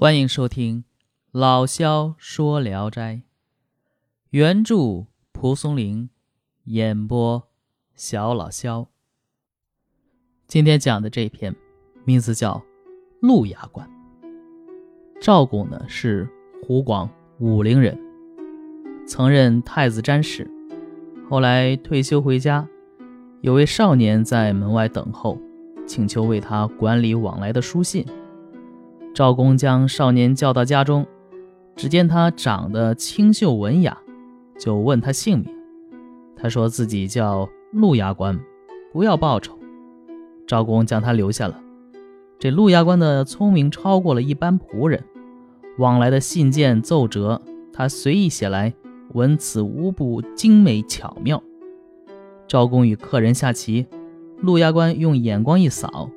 欢迎收听《老萧说聊斋》，原著蒲松龄，演播小老萧。今天讲的这篇名字叫《陆牙关》。赵公呢是湖广武陵人，曾任太子詹事，后来退休回家，有位少年在门外等候，请求为他管理往来的书信。赵公将少年叫到家中，只见他长得清秀文雅，就问他姓名。他说自己叫陆牙关，不要报酬。赵公将他留下了。这陆牙关的聪明超过了一般仆人，往来的信件奏折，他随意写来，文辞无不精美巧妙。赵公与客人下棋，陆牙关用眼光一扫，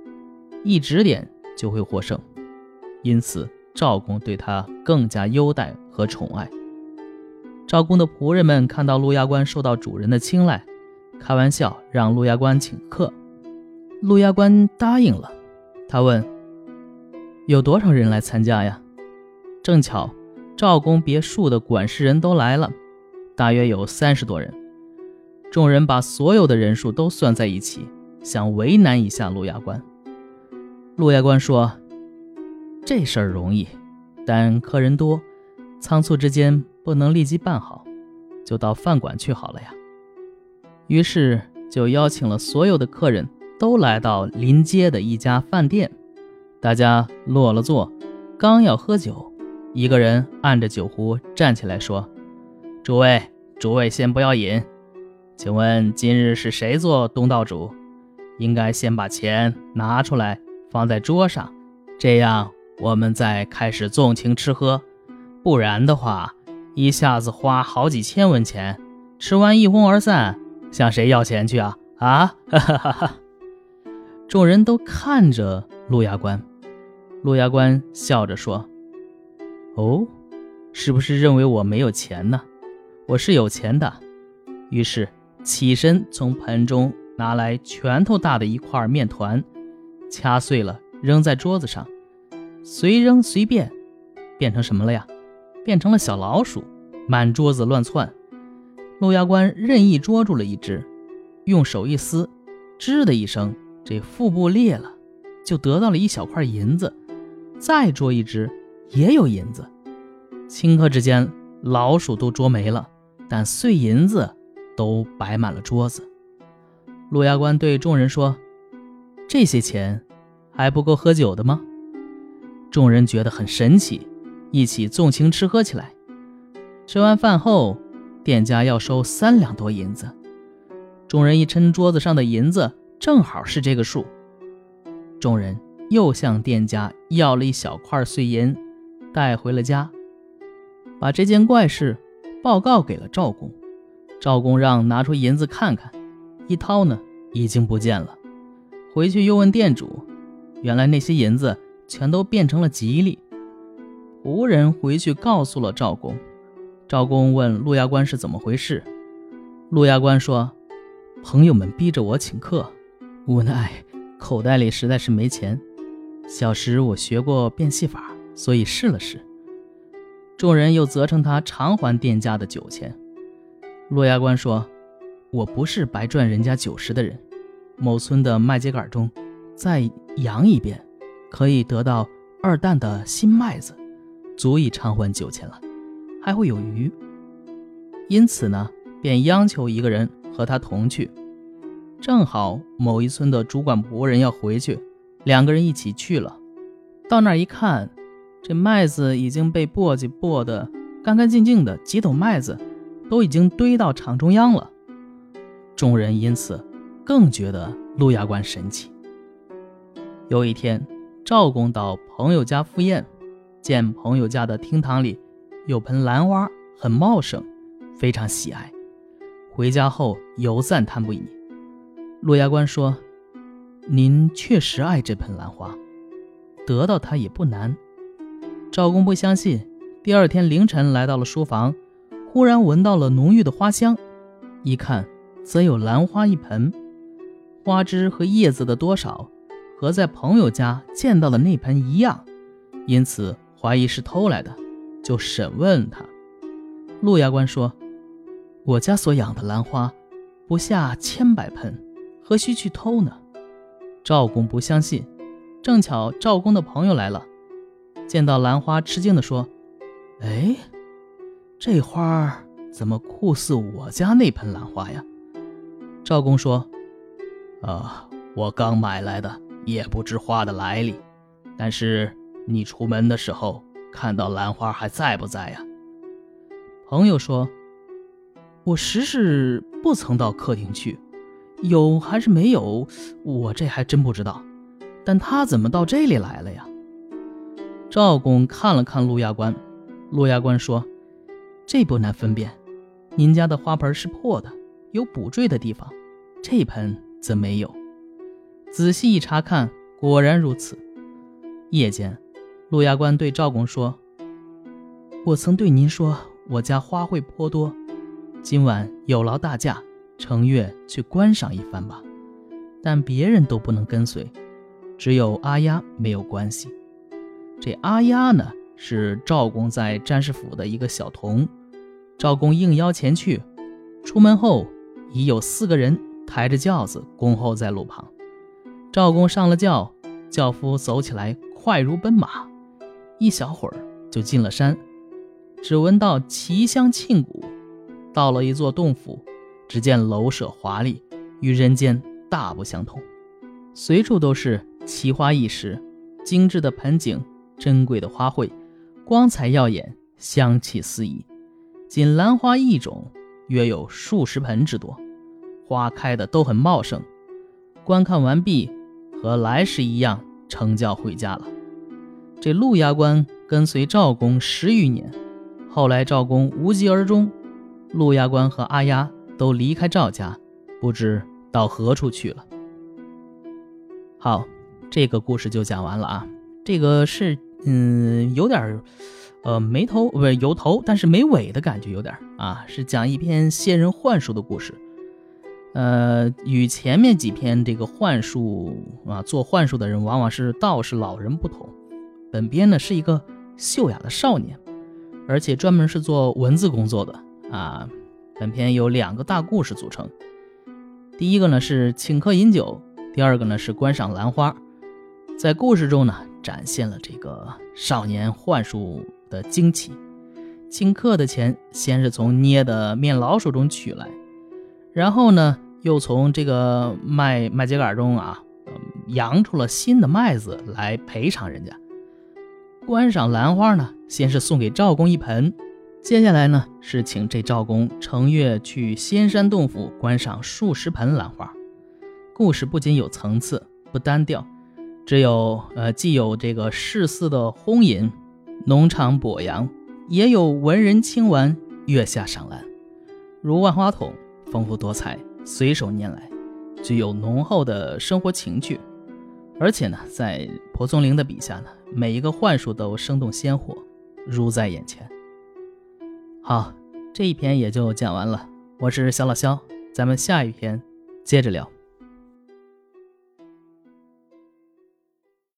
一指点就会获胜。因此，赵公对他更加优待和宠爱。赵公的仆人们看到陆牙关受到主人的青睐，开玩笑让陆牙关请客。陆牙关答应了。他问：“有多少人来参加呀？”正巧赵公别墅的管事人都来了，大约有三十多人。众人把所有的人数都算在一起，想为难一下陆牙关。陆牙关说。这事儿容易，但客人多，仓促之间不能立即办好，就到饭馆去好了呀。于是就邀请了所有的客人，都来到临街的一家饭店。大家落了座，刚要喝酒，一个人按着酒壶站起来说：“诸位，诸位先不要饮，请问今日是谁做东道主？应该先把钱拿出来放在桌上，这样。”我们再开始纵情吃喝，不然的话，一下子花好几千文钱，吃完一哄而散，向谁要钱去啊？啊！哈哈哈哈！众人都看着陆牙关，陆牙关笑着说：“哦，是不是认为我没有钱呢？我是有钱的。”于是起身从盆中拿来拳头大的一块面团，掐碎了扔在桌子上。随扔随便，变成什么了呀？变成了小老鼠，满桌子乱窜。陆牙关任意捉住了一只，用手一撕，吱的一声，这腹部裂了，就得到了一小块银子。再捉一只，也有银子。顷刻之间，老鼠都捉没了，但碎银子都摆满了桌子。陆牙关对众人说：“这些钱还不够喝酒的吗？”众人觉得很神奇，一起纵情吃喝起来。吃完饭后，店家要收三两多银子。众人一称桌子上的银子，正好是这个数。众人又向店家要了一小块碎银，带回了家，把这件怪事报告给了赵公。赵公让拿出银子看看，一掏呢，已经不见了。回去又问店主，原来那些银子。全都变成了吉利。仆人回去告诉了赵公，赵公问陆牙关是怎么回事。陆牙关说：“朋友们逼着我请客，无奈口袋里实在是没钱。小时我学过变戏法，所以试了试。”众人又责成他偿还店家的酒钱。陆牙关说：“我不是白赚人家酒食的人。某村的麦秸秆中，再扬一遍。”可以得到二担的新麦子，足以偿还酒钱了，还会有余。因此呢，便央求一个人和他同去。正好某一村的主管仆人要回去，两个人一起去了。到那儿一看，这麦子已经被簸箕簸得干干净净的，几斗麦子都已经堆到场中央了。众人因此更觉得陆牙关神奇。有一天。赵公到朋友家赴宴，见朋友家的厅堂里有盆兰花，很茂盛，非常喜爱。回家后犹赞叹不已。陆牙关说：“您确实爱这盆兰花，得到它也不难。”赵公不相信。第二天凌晨来到了书房，忽然闻到了浓郁的花香，一看则有兰花一盆，花枝和叶子的多少。和在朋友家见到的那盆一样，因此怀疑是偷来的，就审问他。陆衙官说：“我家所养的兰花不下千百盆，何须去偷呢？”赵公不相信，正巧赵公的朋友来了，见到兰花，吃惊地说：“哎，这花怎么酷似我家那盆兰花呀？”赵公说：“啊，我刚买来的，也不知花的来历。但是你出门的时候看到兰花还在不在呀？”朋友说：“我实是不曾到客厅去。”有还是没有？我这还真不知道。但他怎么到这里来了呀？赵公看了看陆亚官，陆亚官说：“这不难分辨，您家的花盆是破的，有补缀的地方，这盆则没有。仔细一查看，果然如此。”夜间，陆牙官对赵公说：“我曾对您说，我家花卉颇多，今晚有劳大驾。”乘月去观赏一番吧，但别人都不能跟随，只有阿丫没有关系。这阿丫呢，是赵公在詹氏府的一个小童。赵公应邀前去，出门后已有四个人抬着轿子恭候在路旁。赵公上了轿，轿夫走起来快如奔马，一小会儿就进了山。只闻到奇香沁骨，到了一座洞府。只见楼舍华丽，与人间大不相同，随处都是奇花异石、精致的盆景、珍贵的花卉，光彩耀眼，香气四溢。仅兰花一种，约有数十盆之多，花开的都很茂盛。观看完毕，和来时一样，乘轿回家了。这陆衙官跟随赵公十余年，后来赵公无疾而终，陆衙官和阿丫。都离开赵家，不知到何处去了。好，这个故事就讲完了啊。这个是嗯，有点呃没头不是有头，但是没尾的感觉，有点啊，是讲一篇仙人幻术的故事。呃，与前面几篇这个幻术啊，做幻术的人往往是道士老人不同，本编呢是一个秀雅的少年，而且专门是做文字工作的啊。本篇由两个大故事组成，第一个呢是请客饮酒，第二个呢是观赏兰花。在故事中呢，展现了这个少年幻术的惊奇。请客的钱先是从捏的面老鼠中取来，然后呢又从这个麦麦秸秆中啊，扬出了新的麦子来赔偿人家。观赏兰花呢，先是送给赵公一盆。接下来呢，是请这赵公乘月去仙山洞府观赏数十盆兰花。故事不仅有层次，不单调，只有呃，既有这个世肆的轰吟，农场跛扬，也有文人清玩，月下赏兰，如万花筒，丰富多彩，随手拈来，具有浓厚的生活情趣。而且呢，在蒲松龄的笔下呢，每一个幻术都生动鲜活，如在眼前。好，这一篇也就讲完了。我是小老肖，咱们下一篇接着聊。